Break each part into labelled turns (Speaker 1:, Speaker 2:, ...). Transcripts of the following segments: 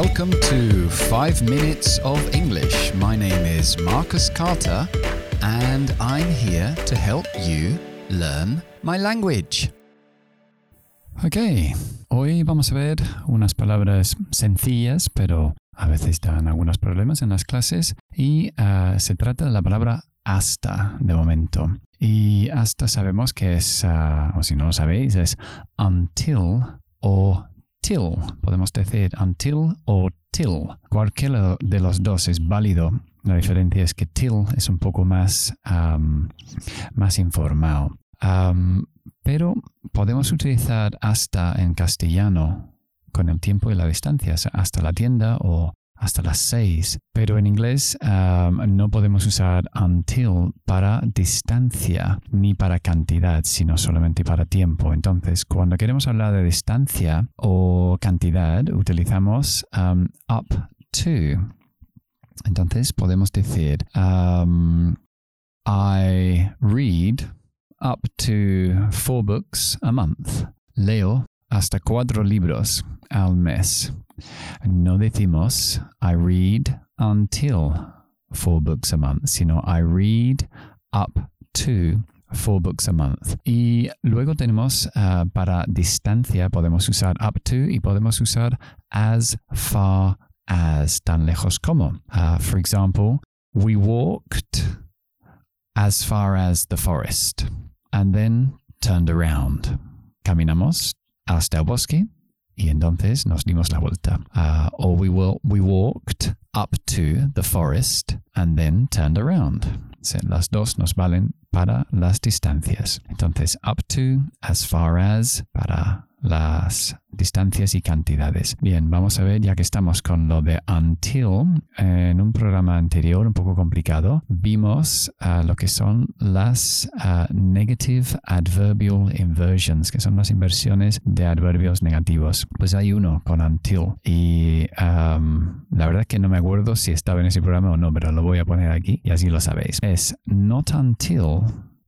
Speaker 1: Welcome to 5 Minutes of English. My name is Marcus Carter and I'm here to help you learn my language. Ok, hoy vamos a ver unas palabras sencillas, pero a veces dan algunos problemas en las clases y ah, se trata de la palabra hasta de momento. Y hasta sabemos que es, ah, o si no lo sabéis, es until o till. Podemos decir until o till. Cualquiera de los dos es válido. La diferencia es que till es un poco más, más informal. pero podemos utilizar hasta en castellano con el tiempo y la distancia, hasta la tienda o hasta las seis. Pero en inglés um, no podemos usar until para distancia ni para cantidad, sino solamente para tiempo. Entonces, cuando queremos hablar de distancia o cantidad, utilizamos um, up to. Entonces, podemos decir, um, I read up to four books a month. Leo hasta cuatro libros al mes. No decimos I read until four books a month, sino I read up to four books a month. Y luego tenemos uh, para distancia, podemos usar up to y podemos usar as far as, tan lejos como. Uh, for example, we walked as far as the forest and then turned around. Caminamos hasta el bosque y entonces nos dimos la vuelta. Uh, or we, we walked up to the forest and then turned around. Las dos nos valen para las distancias. Entonces, up to, as far as, para las distancias y cantidades. Bien, vamos a ver, ya que estamos con lo de until, en un programa anterior un poco complicado, vimos uh, lo que son las uh, negative adverbial inversions, que son las inversiones de adverbios negativos. Pues hay uno con until y um, la verdad es que no me acuerdo si estaba en ese programa o no, pero lo voy a poner aquí y así lo sabéis. Es not until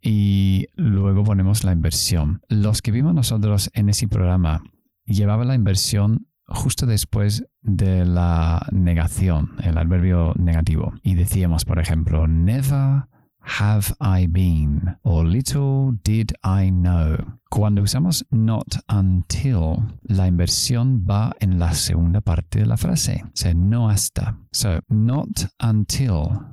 Speaker 1: y luego ponemos la inversión. Los que vimos nosotros en ese programa llevaba la inversión justo después de la negación, el adverbio negativo. Y decíamos, por ejemplo, never have I been o little did I know. Cuando usamos not until, la inversión va en la segunda parte de la frase, o sea, no hasta. So, not until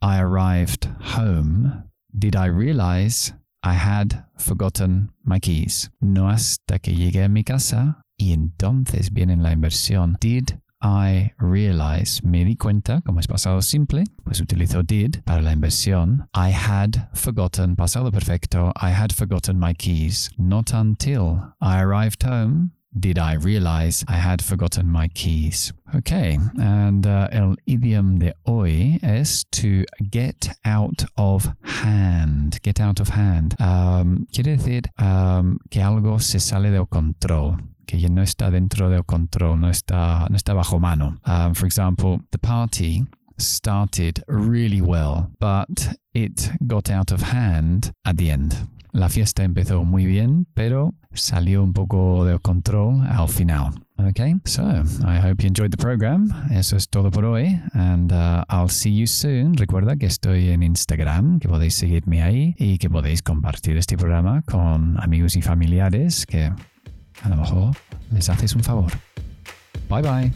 Speaker 1: I arrived home did I realize I had forgotten my keys. No hasta que llegué a mi casa y entonces viene la inversión. Did I realize, me di cuenta, como es pasado simple, pues utilizo did para la inversión. I had forgotten, pasado perfecto, I had forgotten my keys. Not until I arrived home did I realize I had forgotten my keys. Okay, and uh, el idiom de hoy es to get out of hand. Get out of hand. Um, quiere decir um, que algo se sale del control. Que no está dentro del control, no está, no está bajo mano. Um, for example, the party started really well, but it got out of hand at the end. La fiesta empezó muy bien, pero salió un poco de control al final. Okay, so I hope you enjoyed the program. Eso es todo por hoy, and uh, I'll see you soon. Recuerda que estoy en Instagram, que podéis seguirme ahí y que podéis compartir este programa con amigos y familiares que a lo mejor les haces un favor. Bye bye.